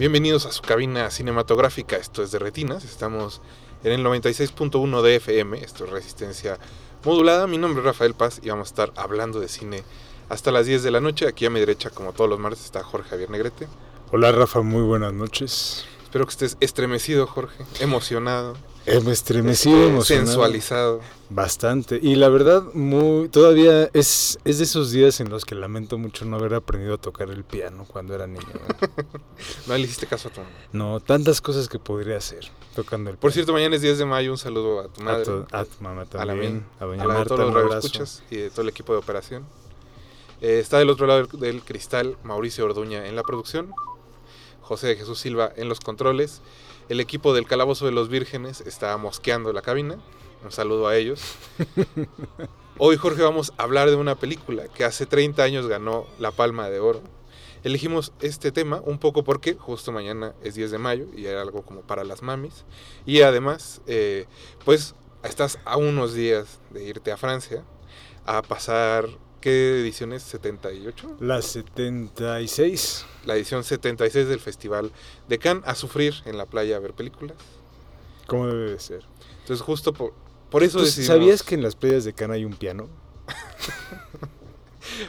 Bienvenidos a su cabina cinematográfica, esto es de Retinas, estamos en el 96.1 de FM, esto es Resistencia Modulada, mi nombre es Rafael Paz y vamos a estar hablando de cine hasta las 10 de la noche, aquí a mi derecha como todos los martes está Jorge Javier Negrete, Hola Rafa, muy buenas noches. espero que estés estremecido Jorge, emocionado, He estremecido, eh, emocionado. sensualizado, Bastante. Y la verdad, muy todavía es, es de esos días en los que lamento mucho no haber aprendido a tocar el piano cuando era niño. ¿no? le hiciste caso a tu mamá. No, tantas cosas que podría hacer tocando el Por piano. cierto, mañana es 10 de mayo, un saludo a tu a madre, tu, a tu mamá a la mía, también, a, doña a la de Marta, todos los radioescuchas y de todo el equipo de operación. Eh, está del otro lado del cristal Mauricio Orduña en la producción, José de Jesús Silva en los controles. El equipo del Calabozo de los Vírgenes está mosqueando la cabina. Un saludo a ellos. Hoy, Jorge, vamos a hablar de una película que hace 30 años ganó la Palma de Oro. Elegimos este tema un poco porque justo mañana es 10 de mayo y era algo como para las mamis. Y además, eh, pues estás a unos días de irte a Francia a pasar, ¿qué edición es? ¿78? La 76. La edición 76 del Festival de Cannes, a sufrir en la playa a ver películas. ¿Cómo debe de ser? Entonces justo por, por eso ¿Tú decidimos... ¿Sabías que en las playas de Cana hay un piano?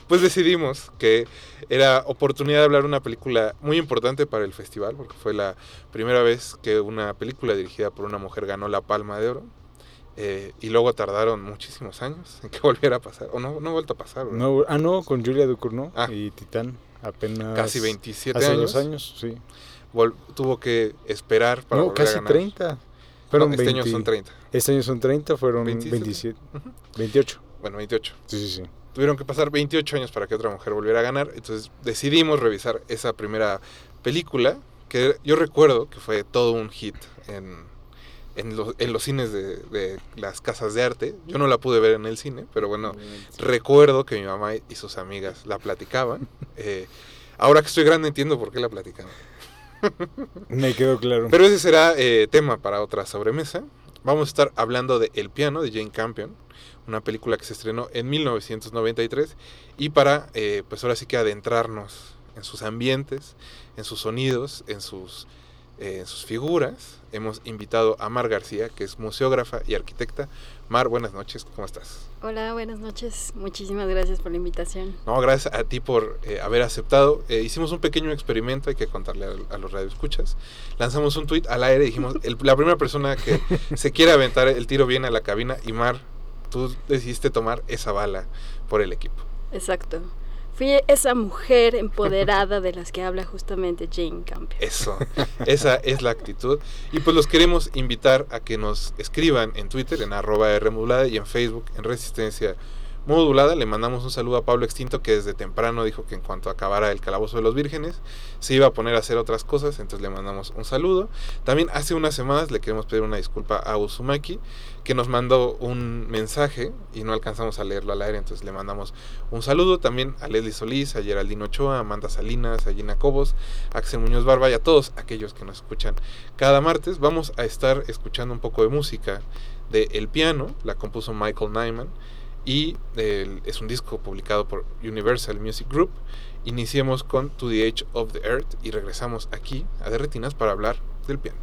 Pues decidimos que era oportunidad de hablar de una película muy importante para el festival, porque fue la primera vez que una película dirigida por una mujer ganó la Palma de Oro. Eh, y luego tardaron muchísimos años en que volviera a pasar. O no, no ha vuelto a pasar. No, ah, no, con Julia Ducournau Ah. y Titán. Apenas. Casi 27 Hace años. dos años, sí. Vol- tuvo que esperar para no, volver a casi ganar. 30. Fueron No, este año 20 son 30. Este año son 30, fueron 27. 27. Ujú. 28. Bueno, 28. Sí, sí, sí. Tuvieron que pasar 28 años para que otra mujer volviera a ganar. Entonces decidimos revisar esa primera película que yo recuerdo que fue todo un hit en, en, los, en los cines de, de las casas de arte. Yo no la pude ver en el cine, pero bueno, recuerdo que mi mamá y sus amigas la platicaban. Eh, ahora que estoy grande entiendo por qué la platicaban. Me quedó claro. Pero ese será eh, tema para otra sobremesa. Vamos a estar hablando de El piano de Jane Campion, una película que se estrenó en 1993 y para, eh, pues ahora sí que adentrarnos en sus ambientes, en sus sonidos, en sus, en sus figuras, hemos invitado a Mar García, que es museógrafa y arquitecta. Mar, buenas noches, ¿cómo estás? Hola, buenas noches. Muchísimas gracias por la invitación. No, gracias a ti por eh, haber aceptado. Eh, hicimos un pequeño experimento, hay que contarle a, a los radioescuchas. Lanzamos un tweet al aire y dijimos, el- la primera persona que se quiere aventar el tiro viene a la cabina y Mar, tú decidiste tomar esa bala por el equipo. Exacto. Fui esa mujer empoderada de las que habla justamente Jane Campion. Eso, esa es la actitud. Y pues los queremos invitar a que nos escriban en Twitter, en arroba Rmodulada y en Facebook, en Resistencia Modulada. Le mandamos un saludo a Pablo Extinto, que desde temprano dijo que en cuanto acabara el Calabozo de los Vírgenes, se iba a poner a hacer otras cosas, entonces le mandamos un saludo. También hace unas semanas le queremos pedir una disculpa a Uzumaki, que nos mandó un mensaje y no alcanzamos a leerlo al aire, entonces le mandamos un saludo también a Leslie Solís, a Geraldine Ochoa, a Amanda Salinas, a Gina Cobos, a Axel Muñoz Barba y a todos aquellos que nos escuchan cada martes. Vamos a estar escuchando un poco de música de El Piano, la compuso Michael Nyman y es un disco publicado por Universal Music Group. Iniciemos con To the Edge of the Earth y regresamos aquí a Derretinas para hablar del piano.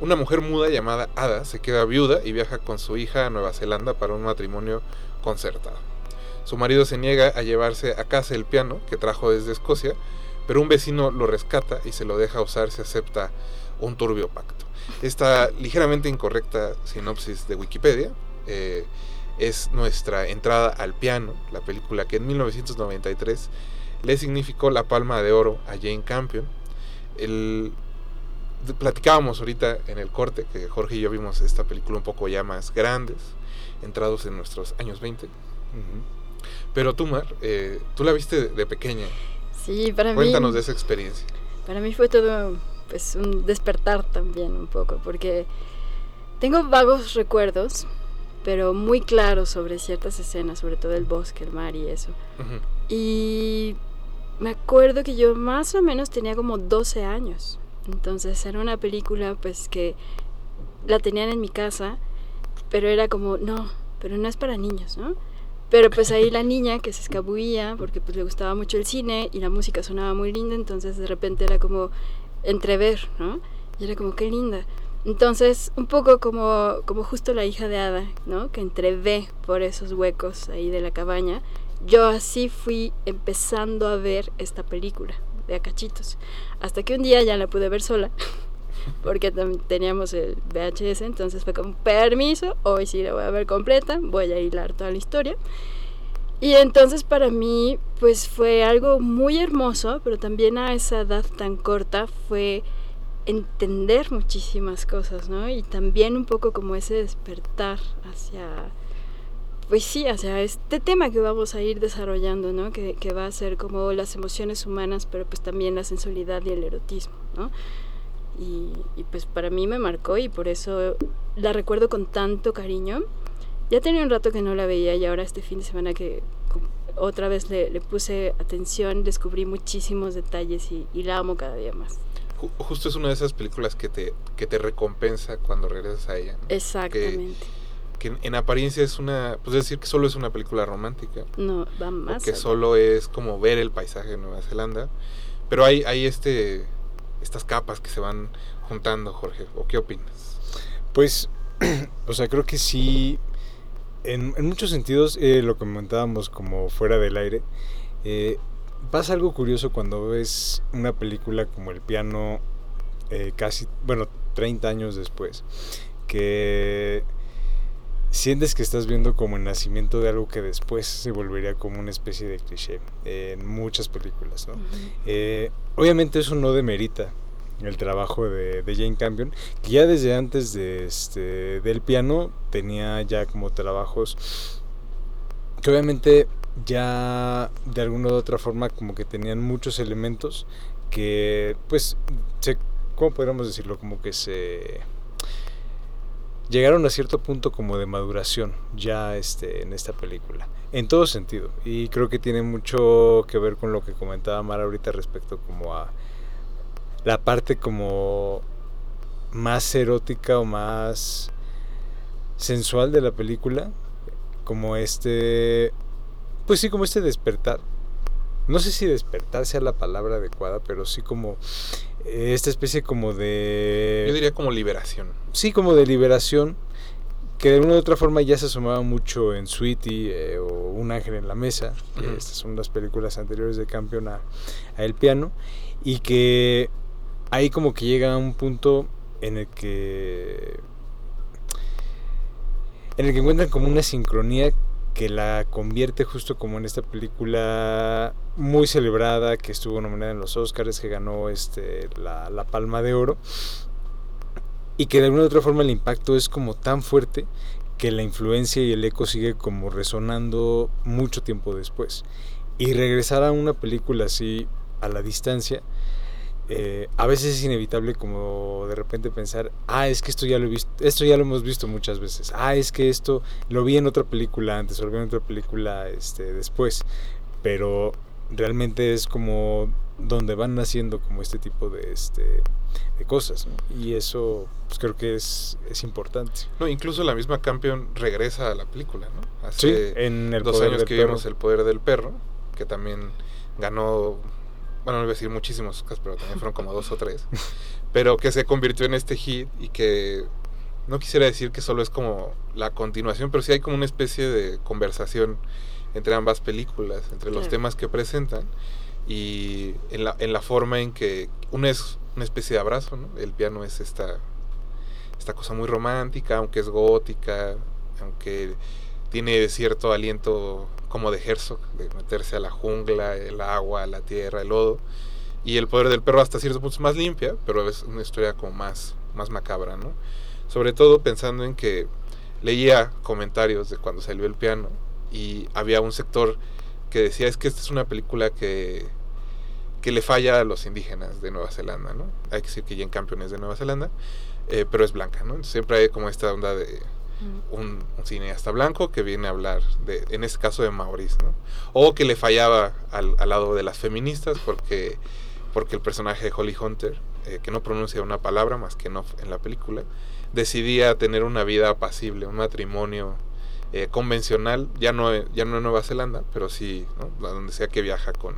Una mujer muda llamada Ada se queda viuda y viaja con su hija a Nueva Zelanda para un matrimonio concertado. Su marido se niega a llevarse a casa el piano que trajo desde Escocia, pero un vecino lo rescata y se lo deja usar si acepta un turbio pacto. Esta ligeramente incorrecta sinopsis de Wikipedia eh, es nuestra entrada al piano, la película que en 1993 le significó la palma de oro a Jane Campion. El, platicábamos ahorita en el corte que Jorge y yo vimos esta película un poco ya más grandes, entrados en nuestros años 20. Pero tú, Mar, eh, tú la viste de, de pequeña. Sí, para Cuéntanos mí, de esa experiencia. para mí fue todo pues un despertar también un poco, porque tengo vagos recuerdos, pero muy claros sobre ciertas escenas, sobre todo el bosque, el mar y eso. Y me acuerdo que yo más o menos tenía como 12 años. Entonces era una película pues que la tenían en mi casa, pero era como, no, pero no es para niños, ¿no? Pero pues ahí la niña que se escabullía porque pues le gustaba mucho el cine y la música sonaba muy linda, entonces de repente era como entrever, ¿no? Y era como, qué linda. Entonces, un poco como, como justo la hija de Ada, ¿no? Que entrevé por esos huecos ahí de la cabaña. Yo así fui empezando a ver esta película de a cachitos. Hasta que un día ya la pude ver sola, porque teníamos el VHS, entonces fue como, permiso, hoy sí la voy a ver completa, voy a hilar toda la historia. Y entonces para mí, pues fue algo muy hermoso, pero también a esa edad tan corta fue entender muchísimas cosas, ¿no? Y también un poco como ese despertar hacia, pues sí, hacia este tema que vamos a ir desarrollando, ¿no? Que, que va a ser como las emociones humanas, pero pues también la sensualidad y el erotismo, ¿no? Y, y pues para mí me marcó y por eso la recuerdo con tanto cariño. Ya tenía un rato que no la veía y ahora este fin de semana que otra vez le, le puse atención, descubrí muchísimos detalles y, y la amo cada día más. Ju- Justo es una de esas películas que te, que te recompensa cuando regresas a ella. ¿no? Exactamente. Que en, en apariencia es una, pues decir que solo es una película romántica. No, va más. o que solo es como ver el paisaje de Nueva Zelanda. Pero hay, hay este, estas capas que se van juntando, Jorge. ¿O qué opinas? Pues, o sea, creo que sí, en, en muchos sentidos, eh, lo comentábamos como fuera del aire, eh, pasa algo curioso cuando ves una película como El piano, eh, casi, bueno, 30 años después, que sientes que estás viendo como el nacimiento de algo que después se volvería como una especie de cliché en muchas películas, ¿no? Eh, obviamente eso no demerita el trabajo de, de Jane Campion, que ya desde antes de este, del piano tenía ya como trabajos que obviamente ya de alguna u otra forma como que tenían muchos elementos que pues se, ¿cómo podríamos decirlo? Como que se llegaron a cierto punto como de maduración ya este, en esta película, en todo sentido. Y creo que tiene mucho que ver con lo que comentaba Mara ahorita respecto como a la parte como más erótica o más sensual de la película, como este, pues sí, como este despertar. No sé si despertar sea la palabra adecuada, pero sí como esta especie como de Yo diría como liberación. sí, como de liberación, que de alguna u otra forma ya se asomaba mucho en Sweetie eh, o Un ángel en la mesa, que estas son las películas anteriores de Campeón a, a El piano, y que ahí como que llega a un punto en el que en el que encuentran como una sincronía que la convierte justo como en esta película muy celebrada que estuvo nominada en los Oscars, que ganó este la, la Palma de Oro y que de alguna u otra forma el impacto es como tan fuerte que la influencia y el eco sigue como resonando mucho tiempo después. Y regresar a una película así a la distancia, eh, a veces es inevitable como de repente pensar, ah, es que esto ya lo he visto, esto ya lo hemos visto muchas veces, ah, es que esto lo vi en otra película antes, o lo vi en otra película este, después, pero realmente es como donde van naciendo como este tipo de, este, de cosas, ¿no? y eso pues, creo que es, es importante. No, incluso la misma Campion regresa a la película, ¿no? Sí, en el dos poder años del que perro. vimos El Poder del Perro, que también ganó, bueno, no iba a decir muchísimos Oscars, pero también fueron como dos o tres, pero que se convirtió en este hit y que no quisiera decir que solo es como la continuación, pero sí hay como una especie de conversación entre ambas películas, entre los temas que presentan y en la, en la forma en que una es una especie de abrazo, ¿no? El piano es esta, esta cosa muy romántica, aunque es gótica, aunque tiene cierto aliento como de Herzog, de meterse a la jungla, el agua, la tierra, el lodo. Y el poder del perro hasta cierto punto es más limpia, pero es una historia como más, más macabra, ¿no? Sobre todo pensando en que leía comentarios de cuando salió el piano y había un sector que decía es que esta es una película que, que le falla a los indígenas de Nueva Zelanda, ¿no? Hay que decir que Jane Campion es de Nueva Zelanda, eh, pero es blanca, ¿no? Siempre hay como esta onda de un, un, cineasta blanco que viene a hablar, de, en este caso de Maurice, ¿no? O que le fallaba al, al lado de las feministas porque, porque el personaje de Holly Hunter, eh, que no pronuncia una palabra más que no en la película, decidía tener una vida apacible, un matrimonio eh, convencional, ya no, ya no en Nueva Zelanda, pero sí, ¿no? donde sea que viaja con,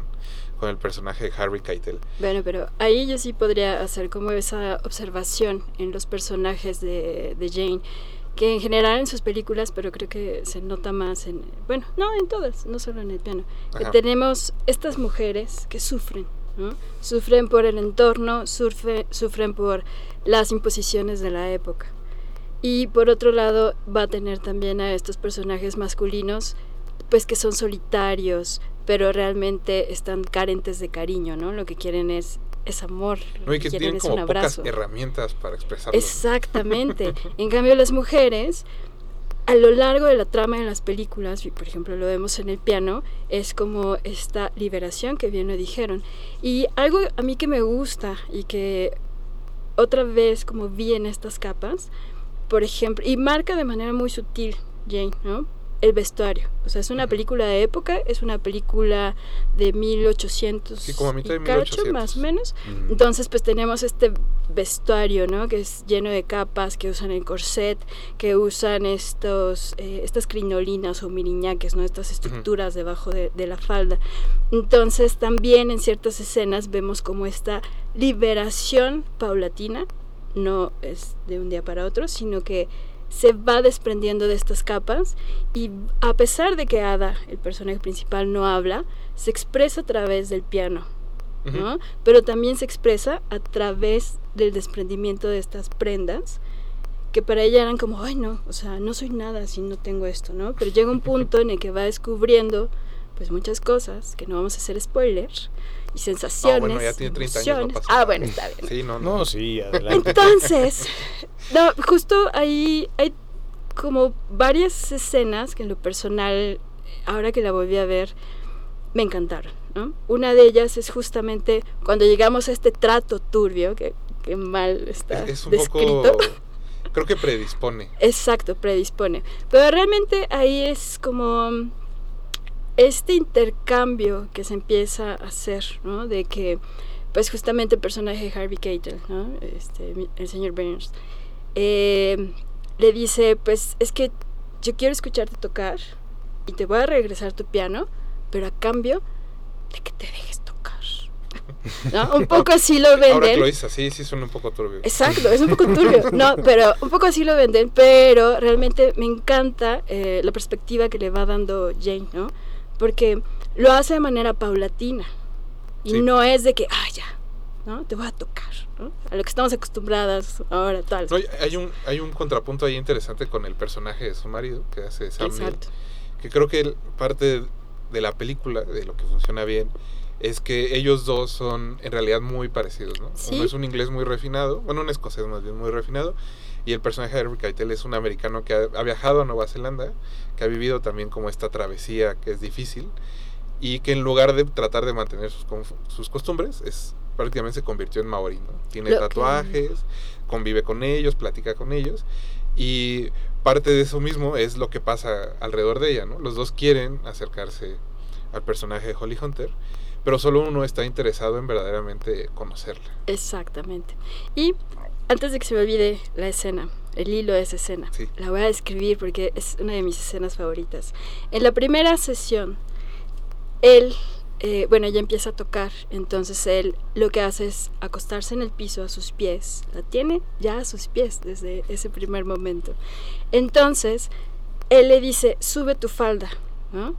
con el personaje de Harry Keitel. Bueno, pero ahí yo sí podría hacer como esa observación en los personajes de, de Jane que en general en sus películas, pero creo que se nota más en, bueno, no en todas, no solo en el piano, que tenemos estas mujeres que sufren, ¿no? Sufren por el entorno, sufre, sufren por las imposiciones de la época. Y por otro lado va a tener también a estos personajes masculinos, pues que son solitarios, pero realmente están carentes de cariño, ¿no? Lo que quieren es es amor. No, y que tienen como un abrazo. pocas herramientas para expresarlo. Exactamente. en cambio, las mujeres, a lo largo de la trama de las películas, y por ejemplo lo vemos en el piano, es como esta liberación que bien lo dijeron. Y algo a mí que me gusta y que otra vez como vi en estas capas, por ejemplo, y marca de manera muy sutil Jane, ¿no? El vestuario. O sea, es una película de época, es una película de 1800 sí, como a mitad de 1800. más o menos. Entonces, pues tenemos este vestuario, ¿no? Que es lleno de capas, que usan el corset, que usan estos, eh, estas crinolinas o miriñaques, ¿no? Estas estructuras debajo de, de la falda. Entonces, también en ciertas escenas vemos como esta liberación paulatina, no es de un día para otro, sino que se va desprendiendo de estas capas y a pesar de que Ada, el personaje principal, no habla, se expresa a través del piano, ¿no? Pero también se expresa a través del desprendimiento de estas prendas que para ella eran como, ay no, o sea, no soy nada si no tengo esto, ¿no? Pero llega un punto en el que va descubriendo pues muchas cosas, que no vamos a hacer spoiler, y sensaciones. Ah, bueno, ya tiene 30 años. No ah, bueno, está bien. Sí, no, no. no sí, adelante. Entonces, no, justo ahí hay como varias escenas que en lo personal, ahora que la volví a ver, me encantaron. ¿no? Una de ellas es justamente cuando llegamos a este trato turbio, que, que mal está es, es un descrito. Poco, creo que predispone. Exacto, predispone. Pero realmente ahí es como este intercambio que se empieza a hacer, ¿no? De que, pues justamente el personaje de Harvey Keitel, ¿no? Este, el señor Burns, eh, le dice, pues es que yo quiero escucharte tocar y te voy a regresar tu piano, pero a cambio de que te dejes tocar. ¿No? Un poco así lo venden. Ahora que lo dices así, sí suena un poco turbio. Exacto, es un poco turbio. No, pero un poco así lo venden, pero realmente me encanta eh, la perspectiva que le va dando Jane, ¿no? Porque lo hace de manera paulatina. Y sí. no es de que, ah, ya, ¿no? Te voy a tocar, ¿no? A lo que estamos acostumbradas ahora, tal. No, hay, un, hay un contrapunto ahí interesante con el personaje de su marido, que hace Sam Neill, que creo que parte de la película, de lo que funciona bien, es que ellos dos son en realidad muy parecidos, ¿no? ¿Sí? Uno es un inglés muy refinado, bueno, un escocés más bien muy refinado, y el personaje de Harvey Keitel es un americano que ha, ha, viajado a Nueva Zelanda, que ha vivido también como esta travesía que es difícil, y que en lugar de tratar de mantener sus, sus costumbres, es prácticamente se convirtió en maorí, ¿no? Tiene Lo tatuajes, que... convive con ellos, platica con ellos, y parte de eso mismo es lo que pasa alrededor de ella, ¿no? Los dos quieren acercarse al personaje de Holly Hunter, pero solo uno está interesado en verdaderamente conocerla. Exactamente. Y antes de que se me olvide la escena, el hilo de esa escena, sí. la voy a describir porque es una de mis escenas favoritas. En la primera sesión, él, eh, bueno, ella empieza a tocar, entonces él lo que hace es acostarse en el piso a sus pies, la tiene ya a sus pies desde ese primer momento. Entonces, él le dice, sube tu falda, ¿no?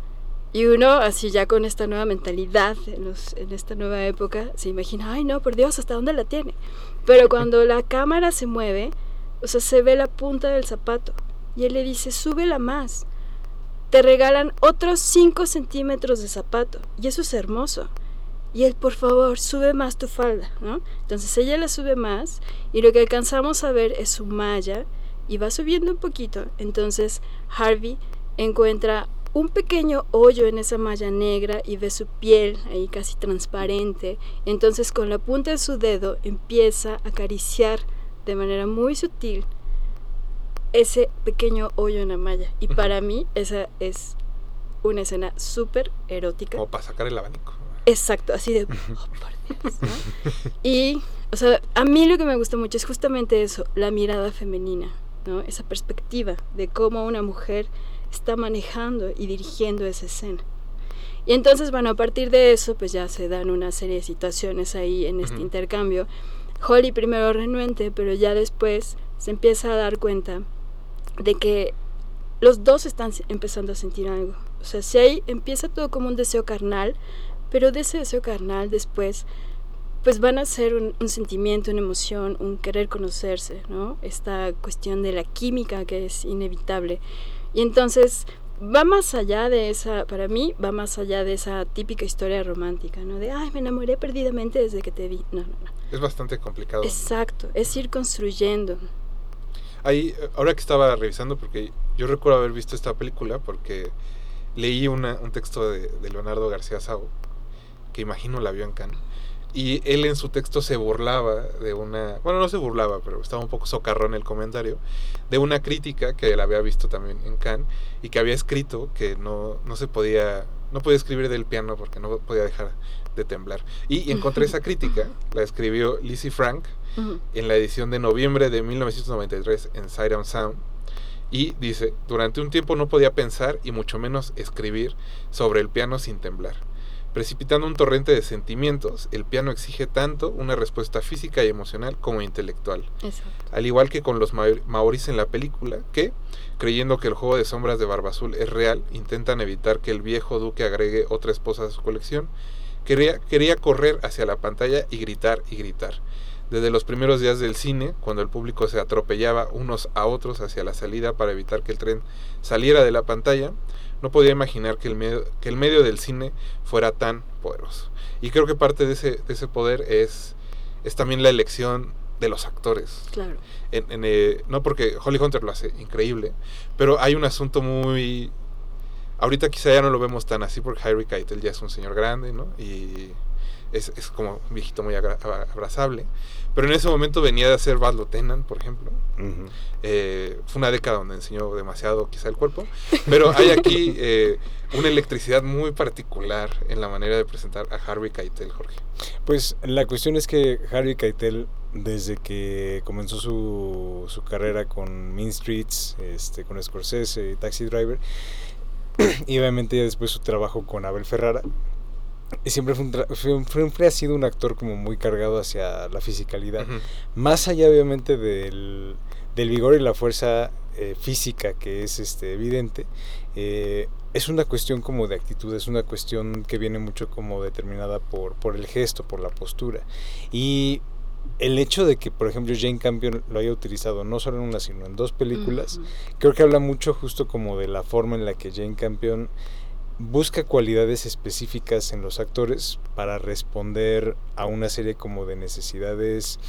Y uno, así ya con esta nueva mentalidad, en, los, en, esta nueva época, se imagina, ay no, por Dios, ¿hasta dónde la tiene? Pero cuando la cámara se mueve, o sea, se ve la punta del zapato. Y él le dice, súbela más. te regalan otros 5 centímetros de zapato. Y eso es hermoso. Y él, por favor, sube más tu falda, ¿no? Entonces ella la sube más y lo que alcanzamos a ver es su malla y va subiendo un poquito. Entonces Harvey encuentra un pequeño hoyo en esa malla negra y ve su piel ahí casi transparente. Entonces con la punta de su dedo empieza a acariciar de manera muy sutil ese pequeño hoyo en la malla. Y para mí esa es una escena súper erótica. Como para sacar el abanico. Exacto, así de... oh, por Dios, ¿no? Y, o sea, a mí lo que me gusta mucho es justamente eso, la mirada femenina, ¿no? Esa perspectiva de cómo una mujer está manejando y dirigiendo esa escena. Y entonces, bueno, a partir de eso, pues ya se dan una serie de situaciones ahí en este intercambio. Holly primero renuente, pero ya después se empieza a dar cuenta de que los dos están empezando a sentir algo. O sea, si ahí empieza todo como un deseo carnal, pero de ese deseo carnal después, pues van a ser un, un sentimiento, una emoción, un querer conocerse, ¿no? Esta cuestión de la química que es inevitable. Y entonces va más allá de esa, para mí, va más allá de esa típica historia romántica, ¿no? De, ay, me enamoré perdidamente desde que te vi. No, no, no. Es bastante complicado. Exacto, es ir construyendo. Ahí, ahora que estaba revisando, porque yo recuerdo haber visto esta película, porque leí una, un texto de, de Leonardo García Sau, que imagino la vio en Cannes, y él en su texto se burlaba de una, bueno, no se burlaba, pero estaba un poco socarrón el comentario, de una crítica que él había visto también en Cannes, y que había escrito que no, no se podía, no podía escribir del piano porque no podía dejar de temblar. Y encontré esa crítica, la escribió Lizzie Frank, en la edición de noviembre de 1993 en Sight and Sound y dice, durante un tiempo no podía pensar y mucho menos escribir sobre el piano sin temblar. Precipitando un torrente de sentimientos, el piano exige tanto una respuesta física y emocional como intelectual, Exacto. al igual que con los maor- maoris en la película, que, creyendo que el juego de sombras de Barba Azul es real, intentan evitar que el viejo duque agregue otra esposa a su colección, quería, quería correr hacia la pantalla y gritar y gritar. Desde los primeros días del cine, cuando el público se atropellaba unos a otros hacia la salida para evitar que el tren saliera de la pantalla, no podía imaginar que el medio, que el medio del cine fuera tan poderoso. Y creo que parte de ese, de ese poder es, es también la elección de los actores. Claro. En- en, eh, no porque Holly Hunter lo hace increíble, pero hay un asunto muy... Ahorita quizá ya no lo vemos tan así porque Harry Keitel ya es un señor grande, ¿no? Y es, es como un viejito muy abrazable. Pero en ese momento venía de hacer Baz Luhrmann, por ejemplo. Eh, fue una década donde enseñó demasiado quizá el cuerpo. Pero hay aquí eh, una electricidad muy particular en la manera de presentar a Harvey Keitel, Jorge. Pues la cuestión es que Harvey Keitel, desde que comenzó su, su carrera con Mean Streets, este, con Scorsese y Taxi Driver, y obviamente ya después su trabajo con Abel Ferrara, y siempre, fue un siempre ha sido un actor como muy cargado hacia la fisicalidad. Más allá obviamente del, del vigor y la fuerza eh, física que es este, evidente, eh, es una cuestión como de actitud, es una cuestión que viene mucho como determinada por, por el gesto, por la postura. Y el hecho de que, por ejemplo, Jane Campion lo haya utilizado no solo en una, sino en dos películas, creo que habla mucho justo como de la forma en la que Jane Campion busca cualidades específicas en los actores para responder a una serie como de necesidades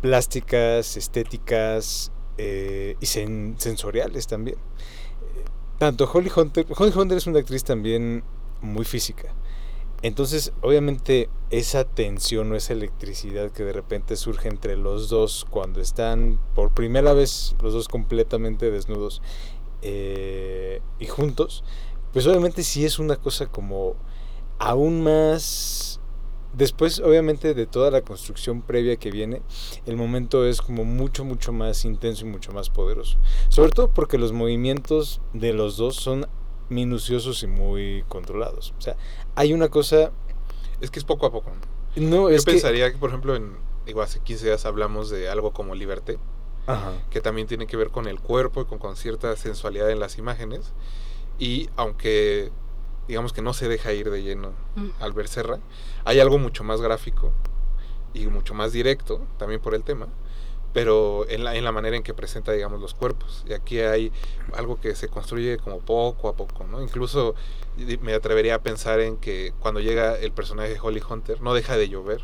plásticas, estéticas eh, y sen- sensoriales también. Tanto Holly Hunter, Holly Hunter es una actriz también muy física. Entonces, obviamente, esa tensión o esa electricidad que de repente surge entre los dos cuando están por primera vez los dos completamente desnudos eh, y juntos, pues obviamente sí es una cosa como aún más... Después, obviamente, de toda la construcción previa que viene, el momento es como mucho, mucho más intenso y mucho más poderoso. Sobre todo porque los movimientos de los dos son minuciosos y muy controlados. O sea, hay una cosa... Es que es poco a poco. ¿no? No, Yo es que... pensaría que, por ejemplo, en digo, hace 15 días hablamos de algo como Liberté, Ajá. que también tiene que ver con el cuerpo y con, con cierta sensualidad en las imágenes. Y aunque digamos que no se deja ir de lleno Mm. al ver Serra, hay algo mucho más gráfico y mucho más directo, también por el tema, pero en la, en la manera en que presenta, digamos, los cuerpos. Y aquí hay algo que se construye como poco a poco, ¿no? Incluso me atrevería a pensar en que cuando llega el personaje de Holly Hunter, no deja de llover,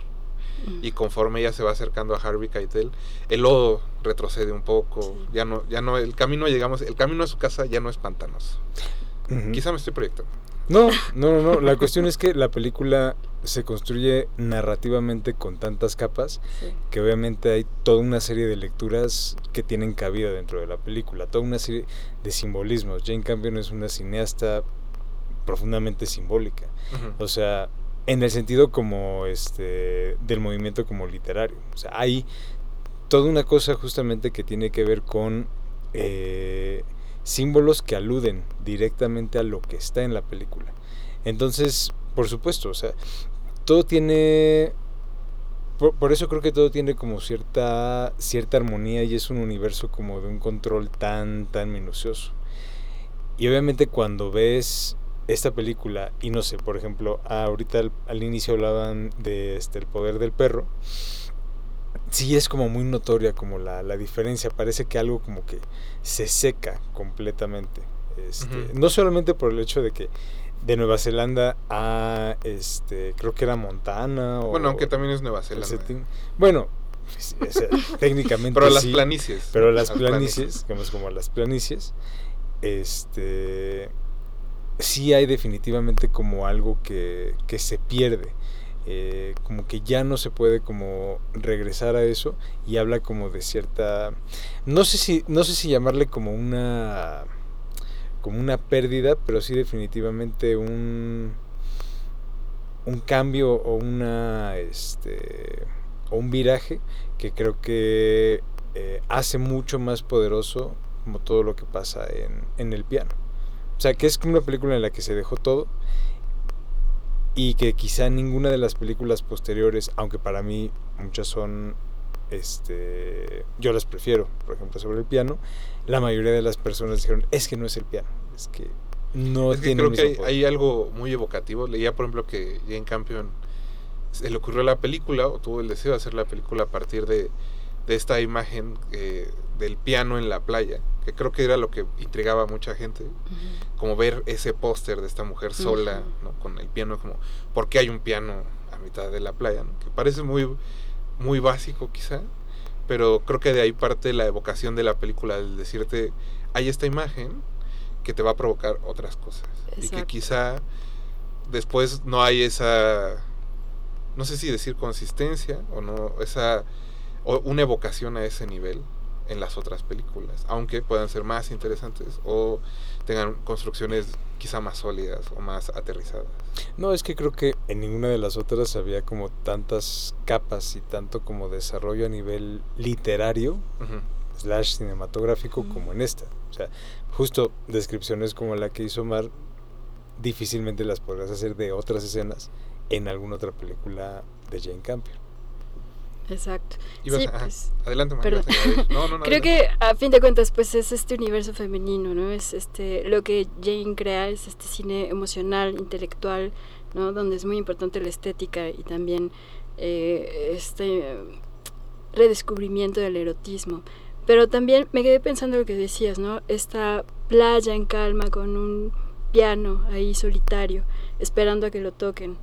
y conforme ella se va acercando a Harvey Keitel, el lodo retrocede un poco, Sí. ya no, ya no, el camino, llegamos, el camino a su casa ya no es pantanoso. Quizá me estoy proyectando. No, no, no, no. La cuestión es que la película se construye narrativamente con tantas capas Sí. que obviamente hay toda una serie de lecturas que tienen cabida dentro de la película, toda una serie de simbolismos. Jane Campion es una cineasta profundamente simbólica, o sea, en el sentido como este del movimiento como literario. O sea, hay toda una cosa justamente que tiene que ver con eh, símbolos que aluden directamente a lo que está en la película. Entonces, por supuesto, o sea, todo tiene por, por eso creo que todo tiene como cierta cierta armonía y es un universo como de un control tan tan minucioso. Y obviamente cuando ves esta película y no sé, por ejemplo, ahorita al, al inicio hablaban de este el poder del perro. Sí es como muy notoria como la, la diferencia, parece que algo como que se seca completamente. Este. No solamente por el hecho de que de Nueva Zelanda a este creo que era Montana o Bueno, aunque también es Nueva el Zelanda. bueno pues, o sea, técnicamente Pero las planicies. pero las Las planicies como, como las planicies este sí hay definitivamente como algo que, que se pierde eh, como que ya no se puede como regresar a eso y habla como de cierta no sé si no sé si llamarle como una como una pérdida pero sí definitivamente un un cambio o una este o un viraje que creo que eh, hace mucho más poderoso como todo lo que pasa en, en el piano. O sea que es una película en la que se dejó todo y que quizá ninguna de las películas posteriores, aunque para mí muchas son, este, yo las prefiero, por ejemplo, sobre el piano, la mayoría de las personas dijeron, es que no es el piano, es que no Es que tiene creo que hay, poder". hay algo muy evocativo. Leía, por ejemplo, que Jane Campion se le ocurrió la película o tuvo el deseo de hacer la película a partir de, de esta imagen eh, del piano en la playa, que creo que era lo que intrigaba a mucha gente, como ver ese póster de esta mujer sola. ¿no? con el piano, como, ¿por qué hay un piano a mitad de la playa? no? Que parece muy, muy básico quizá, pero creo que de ahí parte la evocación de la película, el decirte, hay esta imagen que te va a provocar otras cosas. Y que quizá después no hay esa, no sé si decir consistencia o no, esa, o una evocación a ese nivel en las otras películas, aunque puedan ser más interesantes o tengan construcciones quizá más sólidas o más aterrizadas. No, es que creo que en ninguna de las otras había como tantas capas y tanto como desarrollo a nivel literario Ujú. slash cinematográfico como en esta. O sea, justo descripciones como la que hizo Mar difícilmente las podrás hacer de otras escenas en alguna otra película de Jane Campion. Exacto. Ibas- Sí, ajá. pues, Adelante, Mar, Perdón. ibas a añadir. No, no, no, Creo adelante. que a fin de cuentas pues es este universo femenino, ¿no? Es este lo que Jane crea es este cine emocional, intelectual, ¿no? Donde es muy importante la estética y también eh, este redescubrimiento del erotismo. Pero también me quedé pensando lo que decías, ¿no? Esta playa en calma con un piano ahí solitario, esperando a que lo toquen.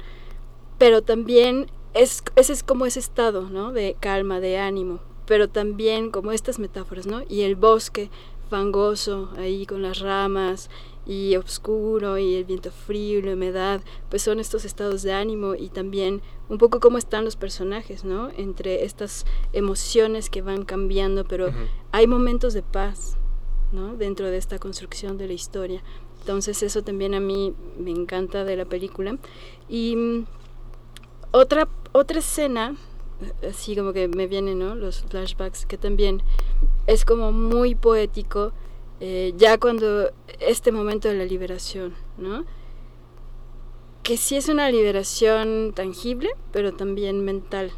Pero también es, ese es como ese estado, ¿no? De calma, de ánimo. Pero también como estas metáforas, ¿no? Y el bosque fangoso ahí con las ramas y oscuro y el viento frío y la humedad, pues son estos estados de ánimo y también un poco cómo están los personajes, ¿no? Entre estas emociones que van cambiando, pero hay momentos de paz, ¿no? Dentro de esta construcción de la historia. Entonces eso también a mí me encanta de la película. Y mm, otra, otra escena, eh, así como que me vienen, ¿no? Los flashbacks, que también es como muy poético, eh, ya cuando este momento de la liberación, ¿no? Que sí es una liberación tangible, pero también mental.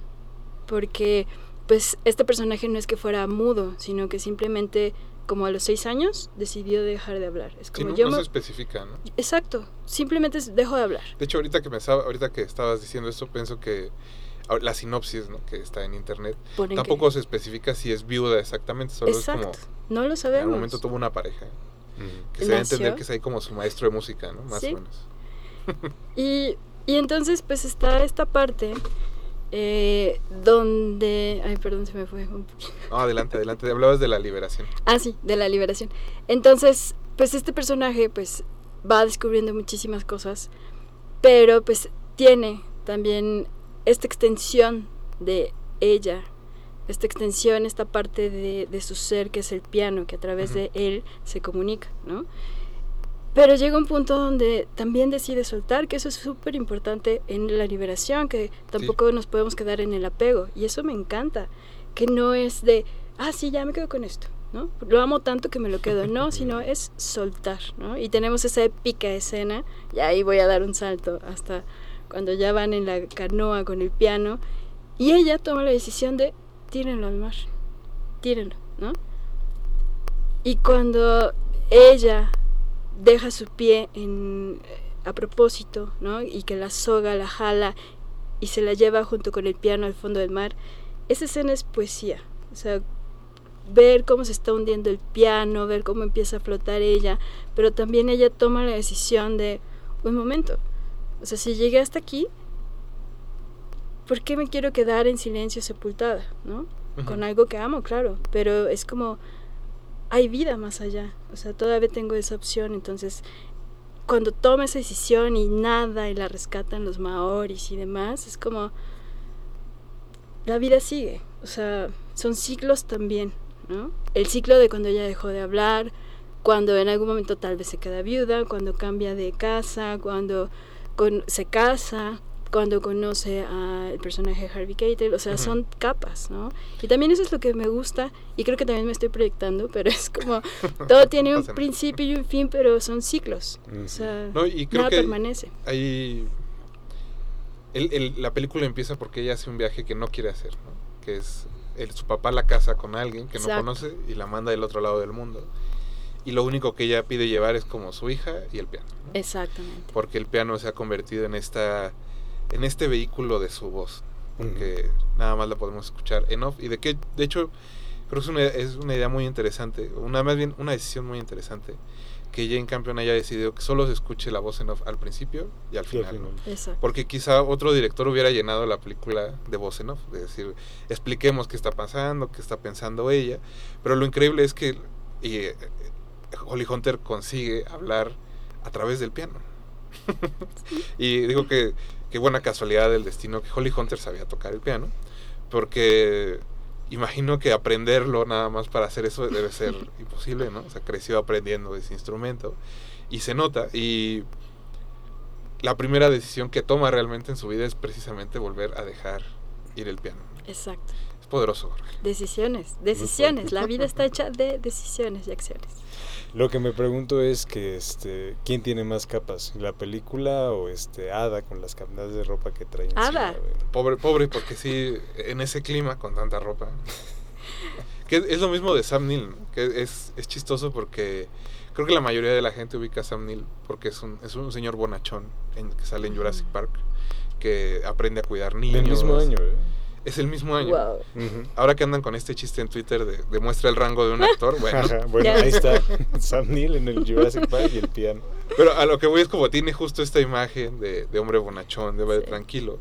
Porque, pues, este personaje no es que fuera mudo, sino que simplemente, como a los seis años, decidió dejar de hablar. Es Sí, como no, yo no me- se especifica, ¿no? Exacto, simplemente dejo de hablar. De hecho, ahorita que, me estaba, ahorita que estabas diciendo esto, pienso que La sinopsis, ¿no? Que está en internet. Que- Tampoco se especifica si es viuda exactamente, solo Exacto. es como No lo en algún sabemos. momento tuvo una pareja. Ujú. Que se da a entender que es ahí como su maestro de música, ¿no? Más Sí. o menos. Y, y entonces pues está esta parte eh, donde... Ay, perdón, se me fue un poquito. No, adelante, adelante. Hablabas de la liberación. Ah, sí, de la liberación. Entonces, pues este personaje pues va descubriendo muchísimas cosas, pero pues tiene también esta extensión de ella, esta extensión, esta parte de, de su ser que es el piano, que a través de él se comunica, ¿no? Pero llega un punto donde también decide soltar, que eso es súper importante en la liberación, que tampoco nos podemos quedar en el apego. Y eso me encanta, que no es de, ah, sí, ya me quedo con esto, ¿no? Lo amo tanto que me lo quedo, no, sino es soltar, ¿no? Y tenemos esa épica escena, y ahí voy a dar un salto hasta cuando ya van en la canoa con el piano, y ella toma la decisión de, tírenlo al mar, tírenlo, ¿no? Y cuando ella deja su pie en a propósito, ¿no? Y que la soga la jala y se la lleva junto con el piano al fondo del mar. Esa escena es poesía. O sea, ver cómo se está hundiendo el piano, ver cómo empieza a flotar ella, pero también ella toma la decisión de un momento. O sea, si llegué hasta aquí, ¿por qué me quiero quedar en silencio sepultada, ¿no? Con algo que amo, claro, pero es como hay vida más allá. O sea, todavía tengo esa opción. Entonces, cuando toma esa decisión y nada y la rescatan los maoris y demás, es como la vida sigue. O sea, son ciclos también, ¿no? El ciclo de cuando ella dejó de hablar, cuando en algún momento tal vez se queda viuda, cuando cambia de casa, cuando con- se casa, cuando conoce al personaje de Harvey Keitel, o sea, son capas, ¿no? Y también eso es lo que me gusta, y creo que también me estoy proyectando, pero es como, todo tiene un principio y un fin, pero son ciclos, o sea, No, y creo nada que permanece. el- el- la película empieza porque ella hace un viaje que no quiere hacer, ¿no? que es el- su papá la casa con alguien que no conoce y la manda del otro lado del mundo. Y lo único que ella pide llevar es como su hija y el piano. ¿no? Exactamente. Porque el piano se ha convertido en esta en este vehículo de su voz, porque nada más la podemos escuchar en off y de que de hecho creo que es una, es una idea muy interesante, una más bien una decisión muy interesante que Jane Campion haya decidido que solo se escuche la voz en off al principio y al Sí, al final. ¿no? final. Exacto. Porque quizá otro director hubiera llenado la película de voz en off, de decir, expliquemos qué está pasando, qué está pensando ella. Pero lo increíble es que y, eh, Holly Hunter consigue hablar a través del piano. y digo que qué buena casualidad del destino que Holly Hunter sabía tocar el piano, porque imagino que aprenderlo nada más para hacer eso debe ser imposible, ¿no? O sea, creció aprendiendo ese instrumento y se nota y la primera decisión que toma realmente en su vida es precisamente volver a dejar ir el piano. Exacto. Es poderoso, Jorge. Decisiones, decisiones. La vida está hecha de decisiones y acciones. Lo que me pregunto es que este quién tiene más capas, la película o este Ada con las capas de ropa que trae Ada. Pobre, pobre, porque sí, en ese clima con tanta ropa. Que es, es lo mismo de Sam Neill, ¿no? que es, es chistoso porque creo que la mayoría de la gente ubica a Sam Neill porque es un, es un señor bonachón en, que sale en Jurassic Park, que aprende a cuidar niños. Del mismo año, ¿eh? Es el mismo año. Wow. Ahora que andan con este chiste en Twitter de demuestra el rango de un actor, bueno. Ahí está Sam Neill en el Jurassic Park y el piano. Pero a lo que voy es como tiene justo esta imagen de, de hombre bonachón, de hombre Sí. tranquilo.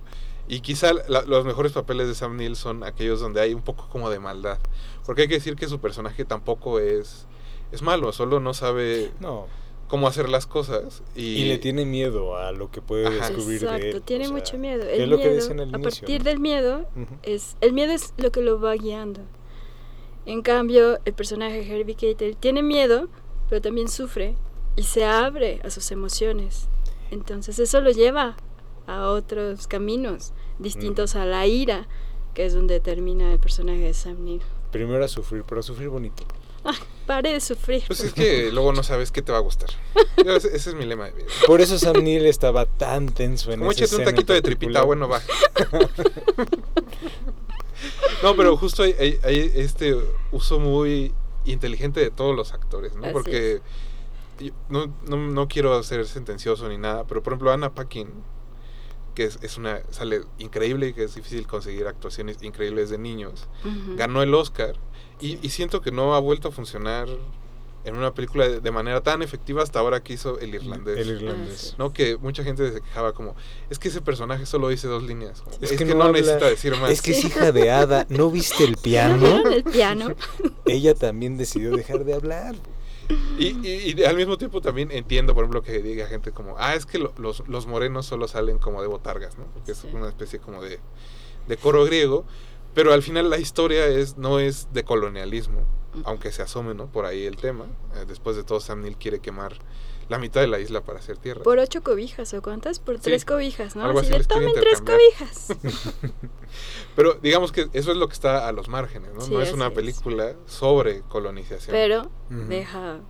Y quizá la- los mejores papeles de Sam Neill son aquellos donde hay un poco como de maldad. Porque hay que decir que su personaje tampoco es, es malo, solo no sabe No, cómo hacer las cosas. Y, y, le tiene miedo a lo que puede Ajá. descubrir de él. Exacto, tiene o sea, mucho miedo. que El es lo que miedo, decían al a inicio, partir ¿no? del miedo, Ujú. es el miedo es lo que lo va guiando. En cambio, el personaje de Harvey Keitel tiene miedo, pero también sufre y se abre a sus emociones. Entonces eso lo lleva a otros caminos distintos a la ira, que es donde termina el personaje de Sam Neill. Primero a sufrir, pero a sufrir bonito. Pare de sufrir. Pues es que luego no sabes qué te va a gustar. Yo, ese, ese es mi lema de vida. Por eso Sam Neill estaba tan tenso en Como échate un taquito de tripita, bueno, va. no, pero justo hay, hay- hay este uso muy inteligente de todos los actores, ¿no? Así Porque yo no, no, no quiero ser sentencioso ni nada, pero por ejemplo Anna Paquin que es, es una sale increíble y que es difícil conseguir actuaciones increíbles de niños. Ganó el Oscar y, y siento que no ha vuelto a funcionar en una película de, de manera tan efectiva hasta ahora que hizo El Irlandés. El irlandés. ¿no? Que mucha gente se quejaba como, es que ese personaje solo dice dos líneas. Es Es, que que, no necesita decir más. Es que es hija de Ada. ¿No viste el ¿No piano? el piano? Ella también decidió dejar de hablar. Y, y- y al mismo tiempo también entiendo, por ejemplo, que diga gente como, ah, es que lo- los, los morenos solo salen como de botargas, ¿no? Porque Sí. es una especie como de, de coro griego. Pero al final la historia es no es de colonialismo, aunque se asome, ¿no? Por ahí el tema. Eh, después de todo, Sam Neill quiere quemar la mitad de la isla para hacer tierra. ¿Por ocho cobijas o cuántas? Por Sí. tres cobijas, ¿no? Algo Así así de tomen tres intercambiar". cobijas. Pero digamos que eso es lo que está a los márgenes, ¿no? Sí, no es una es. película sobre colonización. Pero Ujú. deja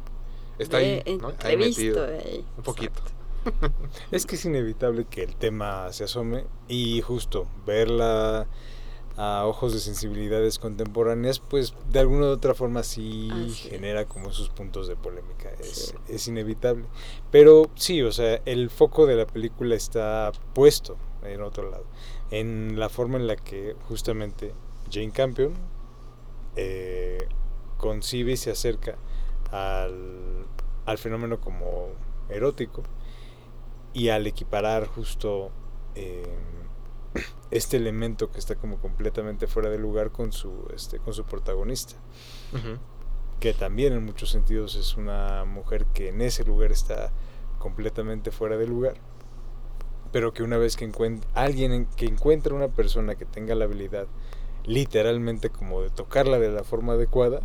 está de ahí, ¿no? Ahí entrevisto metido. ahí. Un poquito. Exacto. Es que es inevitable que el tema se asome y justo verla a ojos de sensibilidades contemporáneas, pues de alguna u otra forma sí es. genera como esos puntos de polémica. Es, Sí. es inevitable. Pero sí, o sea, el foco de la película está puesto en otro lado. En la forma en la que justamente Jane Campion eh, concibe y se acerca al, al fenómeno como erótico y al equiparar justo eh, este elemento que está como completamente fuera de lugar con su este con su protagonista. Que también en muchos sentidos es una mujer que en ese lugar está completamente fuera de lugar pero que una vez que encuentra alguien en- que encuentra una persona que tenga la habilidad literalmente como de tocarla de la forma adecuada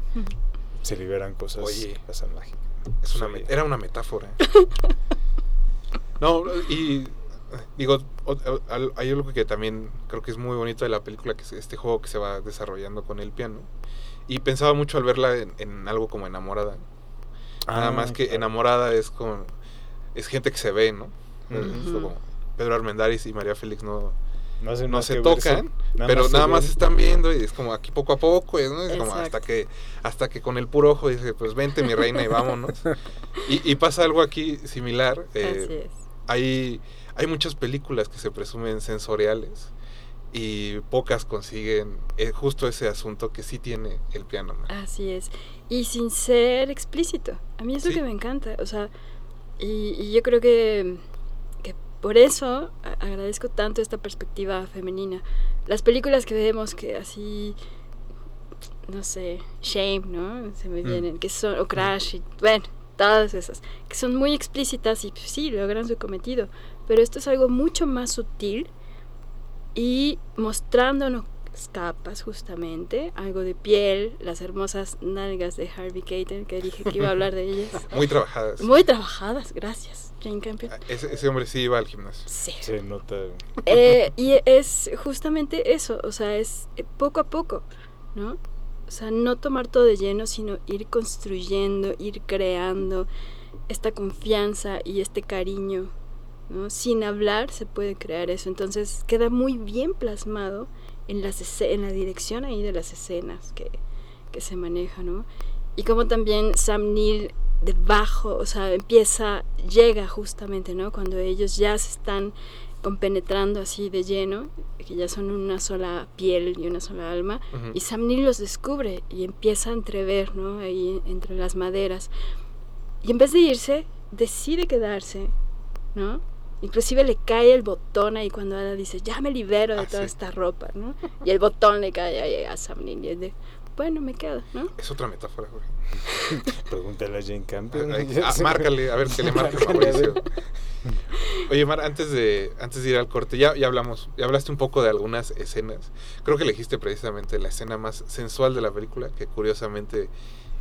se liberan cosas Oye. pasan mágicas Es una era una metáfora. no, y digo, o- o- al- hay algo que también creo que es muy bonito de la película, que es este juego que se va desarrollando con el piano. Y pensaba mucho al verla en, en algo como enamorada. Nada Ah, más que claro. enamorada es como es gente que se ve, ¿no? Como Pedro Armendáriz y María Félix no, no, hacen no más se tocan, pero nada más ven. están viendo y es como aquí poco a poco, ¿no? Es como hasta que hasta que con el puro ojo dice, pues vente mi reina y vámonos. y, y pasa algo aquí similar. eh, Así es. hay, hay muchas películas que se presumen sensoriales y pocas consiguen eh, justo ese asunto que sí tiene el piano. ¿no? Así es. Y sin ser explícito. A mí es lo Sí. que me encanta. O sea, y, y yo creo que, que por eso agradezco tanto esta perspectiva femenina. Las películas que vemos que así, no sé, Shame, ¿no? Se me Mm. vienen, que son, o Crash, y, bueno, todas esas, que son muy explícitas y pues, sí, logran su cometido. Pero esto es algo mucho más sutil y mostrándonos capas justamente, algo de piel, las hermosas nalgas de Harvey Keitel, que dije que iba a hablar de ellas. Muy trabajadas. Muy trabajadas, gracias, Jane Campion. Ah, Ese, ese hombre sí iba al gimnasio. Sí. se nota Eh, y es justamente eso, o sea, es eh, poco a poco, ¿no? O sea, no tomar todo de lleno, sino ir construyendo, ir creando esta confianza y este cariño, ¿no? Sin hablar se puede crear eso, entonces queda muy bien plasmado en, las en la dirección ahí de las escenas que, que se maneja, ¿no? Y como también Sam Neill debajo, o sea, empieza, llega justamente, ¿no? Cuando ellos ya se están compenetrando así de lleno, que ya son una sola piel y una sola alma, y Sam Neill los descubre y empieza a entrever, ¿no? Ahí entre las maderas. Y en vez de irse, decide quedarse, ¿no? Inclusive le cae el botón ahí cuando Ada dice, ya me libero de Ah, toda sí. esta ropa, ¿no? Y el botón le cae ahí a Sam Neill y es de, bueno, me quedo, ¿no? Es otra metáfora, Jorge. pregúntale a Jane Campion ah, márcale, a ver que le marque a Mauricio. Oye, Mar, antes de, antes de ir al corte, ya, ya hablamos, ya hablaste un poco de algunas escenas. Creo que elegiste precisamente la escena más sensual de la película, que curiosamente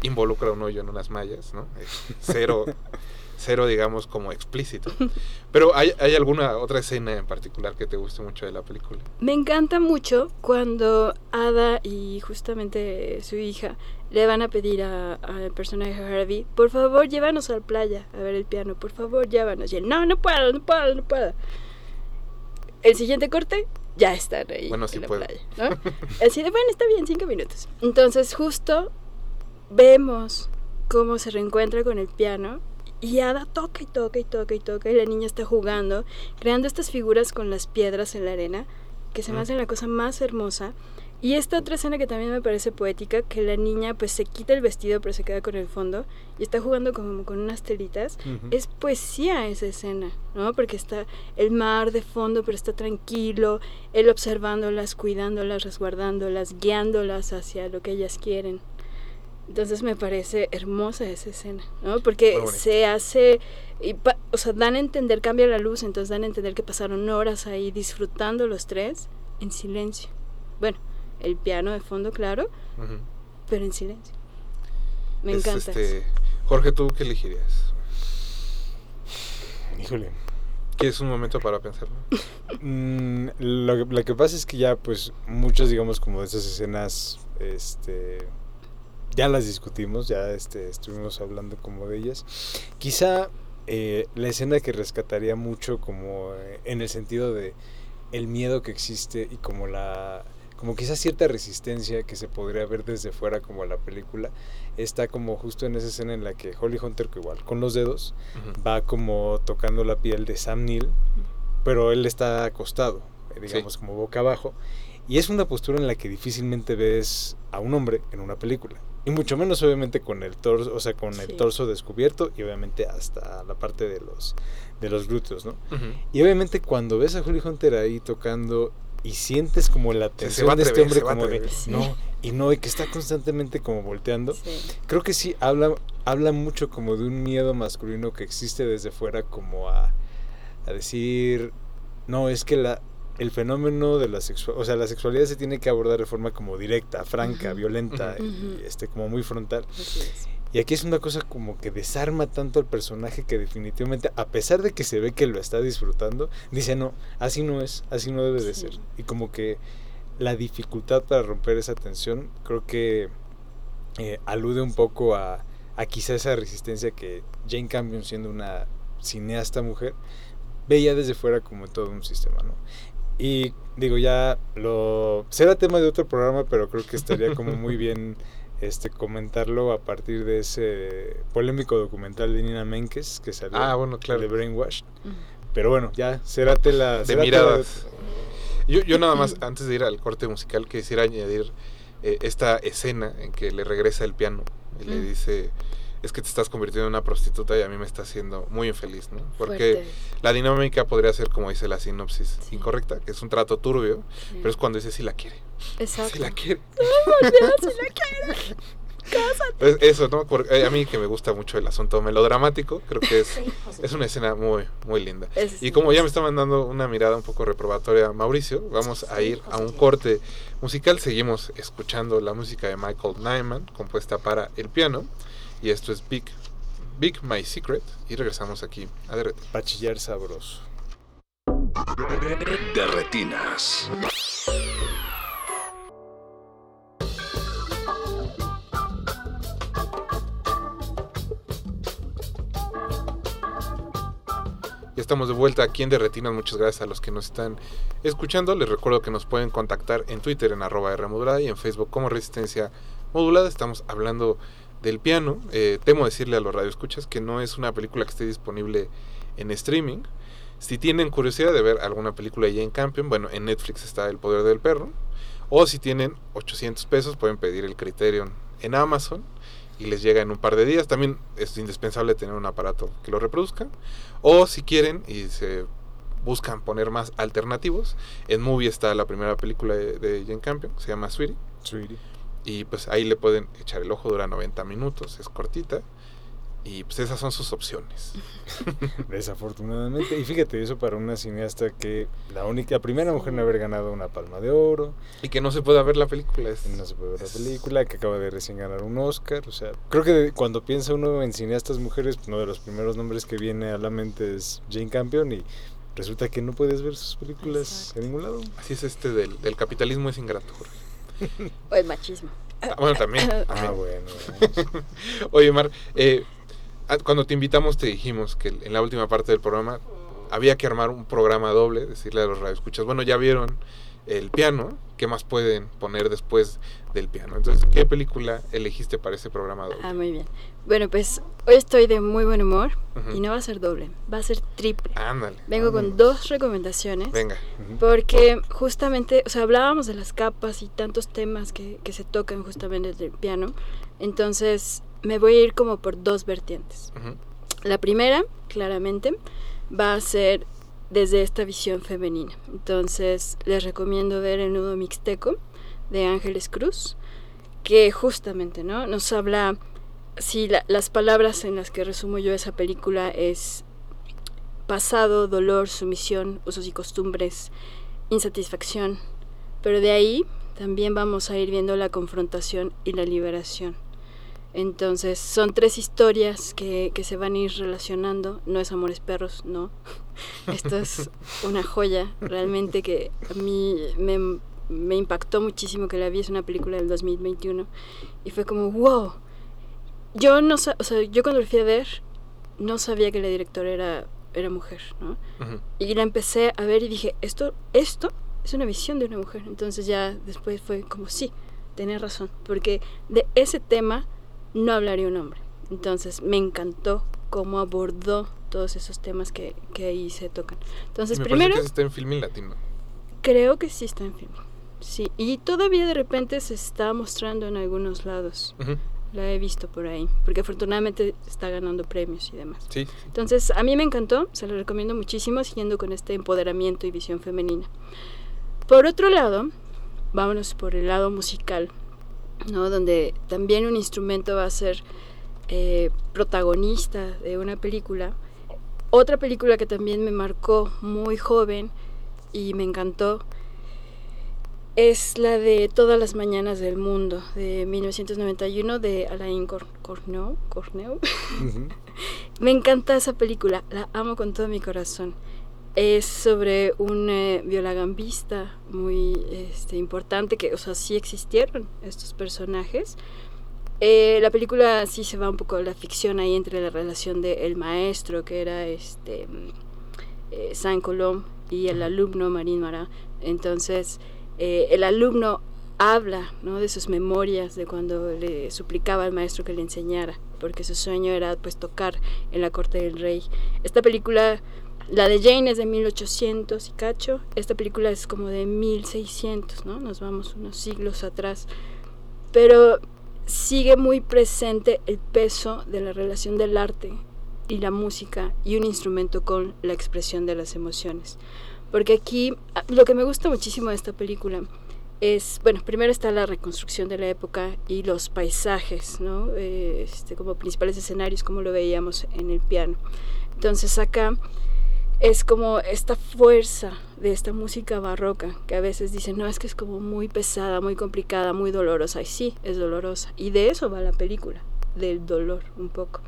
involucra un hoyo en unas mallas, ¿no? Es cero, cero, digamos, como explícito. Pero ¿hay, ¿hay alguna otra escena en particular que te guste mucho de la película? Me encanta mucho cuando Ada y justamente su hija le van a pedir a- al personaje Harvey, por favor llévanos a la playa a ver el piano, por favor llévanos. Y él, no, no puedo, no puedo, no puedo. El siguiente corte, ya están ahí Bueno, sí en la puedo. playa. ¿no? Así de, bueno, está bien, cinco minutos. Entonces justo vemos cómo se reencuentra con el piano Y Ada toca y toca y toca y toca y la niña está jugando, creando estas figuras con las piedras en la arena, que se me Mm. hace la cosa más hermosa. Y esta otra escena que también me parece poética, que la niña pues se quita el vestido pero se queda con el fondo y está jugando como con unas telitas. Ujú. Es poesía esa escena, ¿no? Porque está el mar de fondo, pero está tranquilo, él observándolas, cuidándolas, resguardándolas, guiándolas hacia lo que ellas quieren. Entonces me parece hermosa esa escena, ¿no? Porque se hace, y pa- o sea, dan a entender, cambia la luz, entonces dan a entender que pasaron horas ahí disfrutando los tres en silencio. Bueno, el piano de fondo, claro, pero en silencio. Me Es, encanta. este, eso. Jorge, ¿tú qué elegirías? Híjole. ¿Quieres un momento para pensarlo? Mm, lo, que, lo que pasa es que ya, pues, muchas, digamos, como de esas escenas, este, ya las discutimos, ya este, estuvimos hablando como de ellas. Quizá eh, la escena que rescataría mucho como eh, en el sentido de el miedo que existe y como la como quizás cierta resistencia que se podría ver desde fuera como a la película está como justo en esa escena en la que Holly Hunter que igual con los dedos Ujú. va como tocando la piel de Sam Neill, pero él está acostado, eh, digamos Sí. como boca abajo, y es una postura en la que difícilmente ves a un hombre en una película. Y mucho menos obviamente con el torso, o sea, con Sí. el torso descubierto y obviamente hasta la parte de los de los glúteos, ¿no? Y obviamente cuando ves a Holly Hunter ahí tocando y sientes como la tensión de este hombre como de. Sí. no y no y que está constantemente como volteando Sí. creo que sí habla habla mucho como de un miedo masculino que existe desde fuera como a, a decir no es que la el fenómeno de la sexualidad, o sea, la sexualidad se tiene que abordar de forma como directa, franca, violenta y este como muy frontal. Y aquí es una cosa como que desarma tanto al personaje que definitivamente, a pesar de que se ve que lo está disfrutando, dice no, así no es, así no debe de Sí. ser. Y como que la dificultad para romper esa tensión, creo que eh, alude un poco a, a quizá esa resistencia que Jane Campion, siendo una cineasta mujer, veía desde fuera como todo un sistema, ¿no? Y digo, ya lo... Será tema de otro programa, pero creo que estaría como muy bien este comentarlo a partir de ese polémico documental de Nina Menkes que salió Ah, bueno, claro. de Brainwash. Pero bueno, ya será tela De miradas. Yo, yo nada más, antes de ir al corte musical, quisiera añadir eh, esta escena en que le regresa el piano y le dice, es que te estás convirtiendo en una prostituta y a mí me está haciendo muy infeliz, ¿no? Porque Fuerte. la dinámica podría ser, como dice la sinopsis, Sí. incorrecta, que es un trato turbio, Sí. pero es cuando dice si la quiere. Exacto. Si la quiere. si la quiere. Pues eso, ¿no? Porque, eh, a mí que me gusta mucho el asunto melodramático, creo que es, es una escena muy, muy linda. Es- Y como ya me está mandando una mirada un poco reprobatoria Mauricio, vamos a ir a un corte musical. Seguimos escuchando la música de Michael Nyman, compuesta para el piano. Y esto es Big, Big My Secret. Y regresamos aquí a Derretir. Pa' chillar sabroso. De retinas. Ya estamos de vuelta aquí en Derretinas. Muchas gracias a los que nos están escuchando. Les recuerdo que nos pueden contactar en Twitter en arroba R modulada y en Facebook como Resistencia Modulada. Estamos hablando del piano. Eh, temo decirle a los radioescuchas que no es una película que esté disponible en streaming. Si tienen curiosidad de ver alguna película de Jane Campion, bueno, en Netflix está El Poder del Perro. O si tienen 800 pesos, pueden pedir el Criterion en Amazon y les llega en un par de días. También es indispensable tener un aparato que lo reproduzca. O si quieren y se buscan poner más alternativos, en Movie está la primera película de, Jane Campion, se llama. Sweetie. Y pues ahí le pueden echar el ojo, dura 90 minutos, es cortita. Y pues esas son sus opciones. Desafortunadamente. Y fíjate, eso para una cineasta que la única, la primera mujer en haber ganado una palma de oro, Y que no se pueda ver la película. Es, no se puede ver la es- película, que acaba de recién ganar un Oscar. O sea, creo que cuando piensa uno en cineastas mujeres, uno de los primeros nombres que viene a la mente es Jane Campion y resulta que no puedes ver sus películas Exacto. en ningún lado. Así es este del, del capitalismo es ingrato, Jorge. O el machismo. Ah, bueno, también. Ah, también. bueno. Oye, Mar, eh, ah, cuando te invitamos te dijimos que en la última parte del programa había que armar un programa doble, decirle a los radioescuchas, bueno, ya vieron el piano, ¿qué más pueden poner después del piano? Entonces, ¿qué película elegiste para ese programa doble? Ah, muy bien. Bueno, pues hoy estoy de muy buen humor y no va a ser doble, va a ser triple. Ándale. Vengo con dos recomendaciones. Venga. Porque justamente, o sea, hablábamos de las capas y tantos temas que, que se tocan justamente desde el piano. Entonces, me voy a ir como por dos vertientes. Ujú. La primera, claramente, va a ser desde esta visión femenina. Entonces, les recomiendo ver el nudo mixteco de Ángeles Cruz, que justamente, ¿no? Nos habla, si la- las palabras en las que resumo yo esa película es pasado, dolor, sumisión, usos y costumbres, insatisfacción. Pero de ahí también vamos a ir viendo la confrontación y la liberación. Entonces son tres historias que, que se van a ir relacionando. No es Amores Perros, no. Esto es una joya realmente que a mí me, me impactó muchísimo que la vi. Es una película del 2021 y fue como, wow. Yo no o sea, yo cuando la fui a ver no sabía que la directora era, era mujer, ¿no? Ujú. Y la empecé a ver y dije, esto, esto es una visión de una mujer. Entonces ya después fue como, sí, tenés razón, porque de ese tema no hablaría un hombre. Entonces me encantó cómo abordó todos esos temas que, que ahí se tocan. Entonces me primero parece que está en Filmin Latino. creo que sí está en film. Sí, y todavía de repente se está mostrando en algunos lados. La he visto por ahí, porque afortunadamente está ganando premios y demás. Sí. Entonces, a mí me encantó, se lo recomiendo muchísimo, siguiendo con este empoderamiento y visión femenina. Por otro lado, vámonos por el lado musical, ¿no? Donde también un instrumento va a ser eh, protagonista de una película. Otra película que también me marcó muy joven y me encantó es la de Todas las Mañanas del Mundo, de 1991, de Alain Cor- Corneu. Corneu. Ujú. Me encanta esa película, la amo con todo mi corazón. Es sobre un eh, violagambista muy este, importante, que, o sea, sí existieron estos personajes. Eh, la película sí se va un poco a la ficción ahí entre la relación del maestro, que era este eh, Saint Colomb, y el alumno Marín Mará. Entonces, eh, el alumno habla ¿no? de sus memorias, de cuando le suplicaba al maestro que le enseñara, porque su sueño era pues tocar en la corte del rey. Esta película, la de Jane es de 1800 y cacho, esta película es como de 1600, ¿no? Nos vamos unos siglos atrás, pero sigue muy presente el peso de la relación del arte y la música y un instrumento con la expresión de las emociones. Porque aquí ah, lo que me gusta muchísimo de esta película es, bueno, primero está la reconstrucción de la época y los paisajes, ¿no? Eh, este, como principales escenarios, como lo veíamos en el piano. Entonces acá es como esta fuerza de esta música barroca, que a veces dicen, no, es que es como muy pesada, muy complicada, muy dolorosa. Y sí, es dolorosa. Y de eso va la película, del dolor un poco.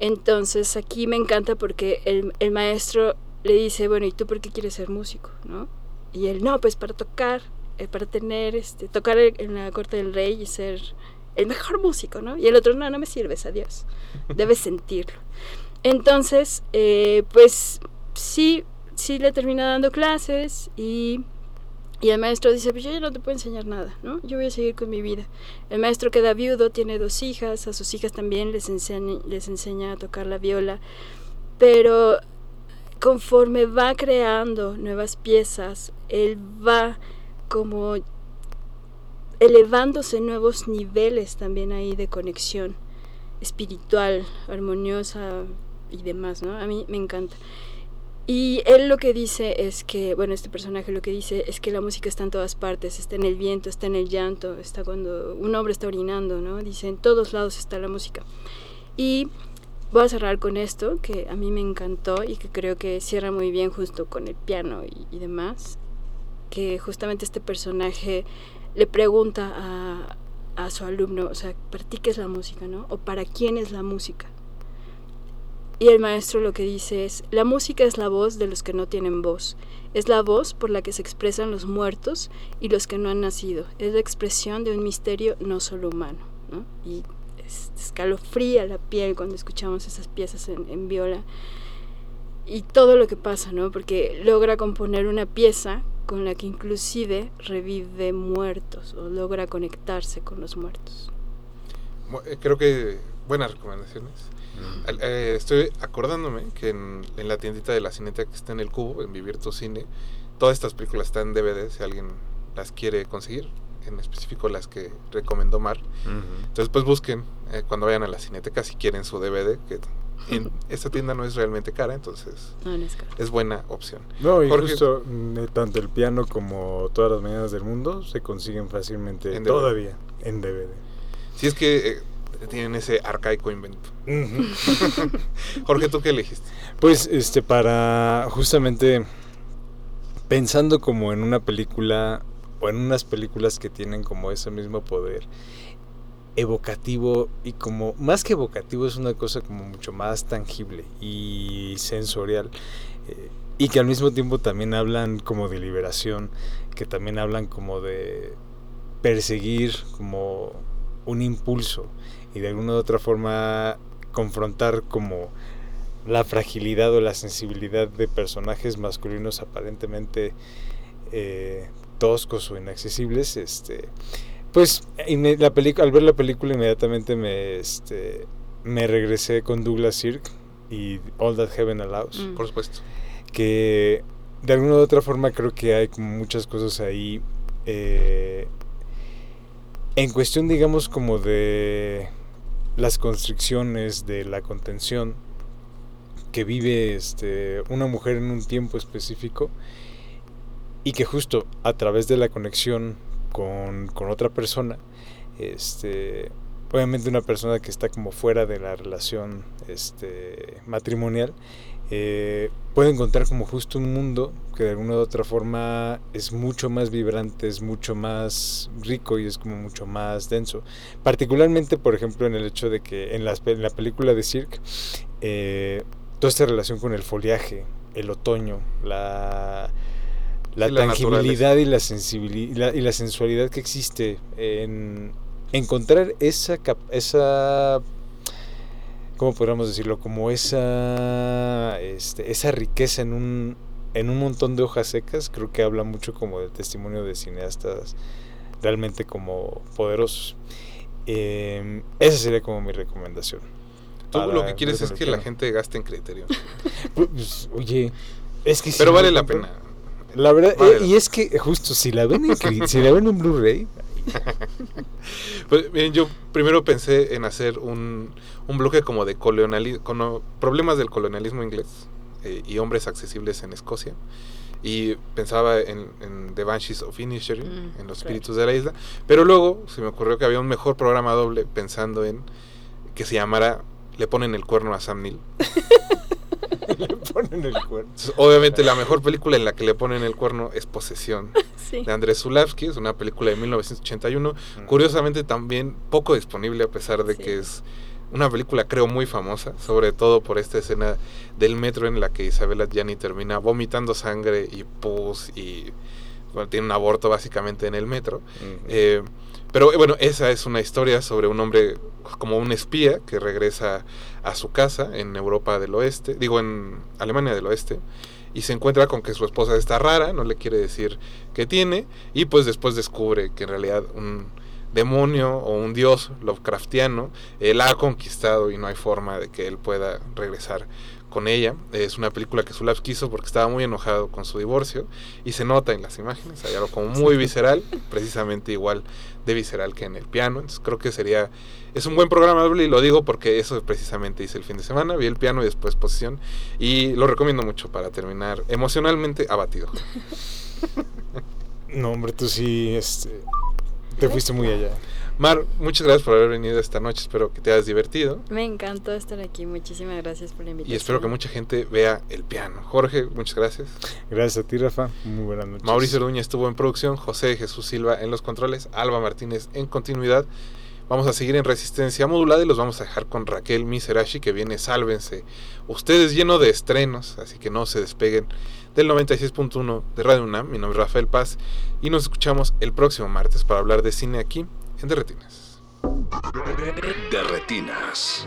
Entonces aquí me encanta porque el, el maestro le dice, bueno, ¿y tú por qué quieres ser músico? ¿no? Y él, no, pues para tocar, eh, para tener, este, tocar en la corte del rey y ser el mejor músico, ¿no? Y el otro, no, no me sirves, adiós. Debes sentirlo. Entonces, eh, pues sí, sí le termina dando clases y, y el maestro dice, pues yo ya no te puedo enseñar nada, ¿no? Yo voy a seguir con mi vida. El maestro queda viudo, tiene dos hijas, a sus hijas también les enseña, les enseña a tocar la viola, pero conforme va creando nuevas piezas, él va como elevándose nuevos niveles también ahí de conexión espiritual, armoniosa y demás, ¿no? A mí me encanta. Y él lo que dice es que, bueno, este personaje lo que dice es que la música está en todas partes, está en el viento, está en el llanto, está cuando un hombre está orinando, ¿no? Dice, en todos lados está la música. Y voy a cerrar con esto, que a mí me encantó y que creo que cierra muy bien justo con el piano y, demás, que justamente este personaje le pregunta a, a su alumno, o sea, ¿para ti qué es la música, no? ¿O para quién es la música? Y el maestro lo que dice es, la música es la voz de los que no tienen voz, es la voz por la que se expresan los muertos y los que no han nacido, es la expresión de un misterio no solo humano, ¿no? Es, escalofría la piel cuando escuchamos esas piezas en, en viola y todo lo que pasa, ¿no? Porque logra componer una pieza con la que inclusive revive muertos o logra conectarse con los muertos. Eh, Creo que buenas recomendaciones. Al- eh, estoy acordándome que en, en la tiendita de la Cineteca que está en el Cubo, en Vivir tu Cine, todas estas películas están en DVD si alguien las quiere conseguir, en específico las que recomendó Mar. Entonces, pues busquen eh, cuando vayan a la Cineteca si quieren su DVD, que en esta tienda no es realmente cara, entonces No, no es buena opción. No, y Jorge. justo mm, eh, tanto el piano como todas las mañanas del mundo se consiguen fácilmente En DVD. todavía en DVD. Si es que eh, tienen ese arcaico invento. Jorge, ¿tú qué elegiste? Pues este para justamente pensando como en una película o en unas películas que tienen como ese mismo poder evocativo y como más que evocativo es una cosa como mucho más tangible y sensorial eh, y que al mismo tiempo también hablan como de liberación, que también hablan como de perseguir como un impulso y de alguna u otra forma confrontar como la fragilidad o la sensibilidad de personajes masculinos aparentemente eh, toscos o inaccesibles, este, pues la al ver la película inmediatamente me, este, me regresé con Douglas Sirk y All That Heaven Allows Mm. Por supuesto. que de alguna u otra forma creo que hay como muchas cosas ahí eh, en cuestión digamos como de las constricciones de la contención que vive este una mujer en un tiempo específico y que justo a través de la conexión con, con otra persona este obviamente una persona que está como fuera de la relación este matrimonial eh, puede encontrar como justo un mundo que de alguna u otra forma es mucho más vibrante, es mucho más rico y es como mucho más denso. Particularmente, por ejemplo, en el hecho de que en, pe- en la película de Cirque, eh, toda esta relación con el foliaje, el otoño, la, la tangibilidad y la sensibilidad y la sensualidad que existe en encontrar esa esa ¿cómo podríamos decirlo? Como esa, este, esa riqueza en un, en un montón de hojas secas, creo que habla mucho como del testimonio de cineastas realmente como poderosos. Eh, esa sería como mi recomendación. Tú lo que quieres es que la gente gaste en criterio. Pues, oye, es que Pero vale la pena. La verdad, Vale eh, y es que justo si la ven en, si la ven en Blu-ray, Pues, miren, yo primero pensé en hacer un, un bloque como de coloniali- cono- problemas del colonialismo inglés eh, y hombres accesibles en Escocia. Y pensaba en, en The Banshees of Inisherin, Mm, en los claro. espíritus de la isla. Pero luego se me ocurrió que había un mejor programa doble pensando en que se llamara Le ponen el cuerno a Sam Neill. le ponen el cuerno. Entonces, obviamente la mejor película en la que le ponen el cuerno es Posesión Sí. de Andrés Zulavsky, es una película de 1981, curiosamente también poco disponible a pesar de Sí. que es una película creo muy famosa, sobre todo por esta escena del metro en la que Isabella Gianni termina vomitando sangre y pus y tiene un aborto básicamente en el metro. Eh, pero bueno, esa es una historia sobre un hombre como un espía que regresa a su casa en Europa del Oeste, digo en Alemania del Oeste, y se encuentra con que su esposa está rara, no le quiere decir que tiene, y pues después descubre que en realidad un demonio o un dios Lovecraftiano eh, la ha conquistado y no hay forma de que él pueda regresar con ella. Es una película que Zulawski hizo porque estaba muy enojado con su divorcio y se nota en las imágenes, hay algo como muy visceral, precisamente igual de visceral que en el piano. Entonces creo que sería, es un buen programa doble y lo digo porque eso precisamente hice el fin de semana, vi el piano y después posición y lo recomiendo mucho para terminar emocionalmente abatido. No, hombre, tú sí, este, te fuiste muy allá. Mar, muchas gracias por haber venido esta noche, espero que te hayas divertido Me encantó estar aquí. Muchísimas gracias por la invitación. y espero que mucha gente vea el piano. Jorge, muchas gracias. Gracias a ti, Rafa. Muy buenas noches. Mauricio Orduña estuvo en producción, José Jesús Silva en los controles, Alba Martínez en continuidad. Vamos a seguir en resistencia modulada y los vamos a dejar con Raquel Miserashi que viene, sálvense. Ustedes lleno de estrenos, así que no se despeguen del 96.1 de Radio UNAM. Mi nombre es Rafael Paz y nos escuchamos el próximo martes para hablar de cine aquí en Derretinas. De retinas.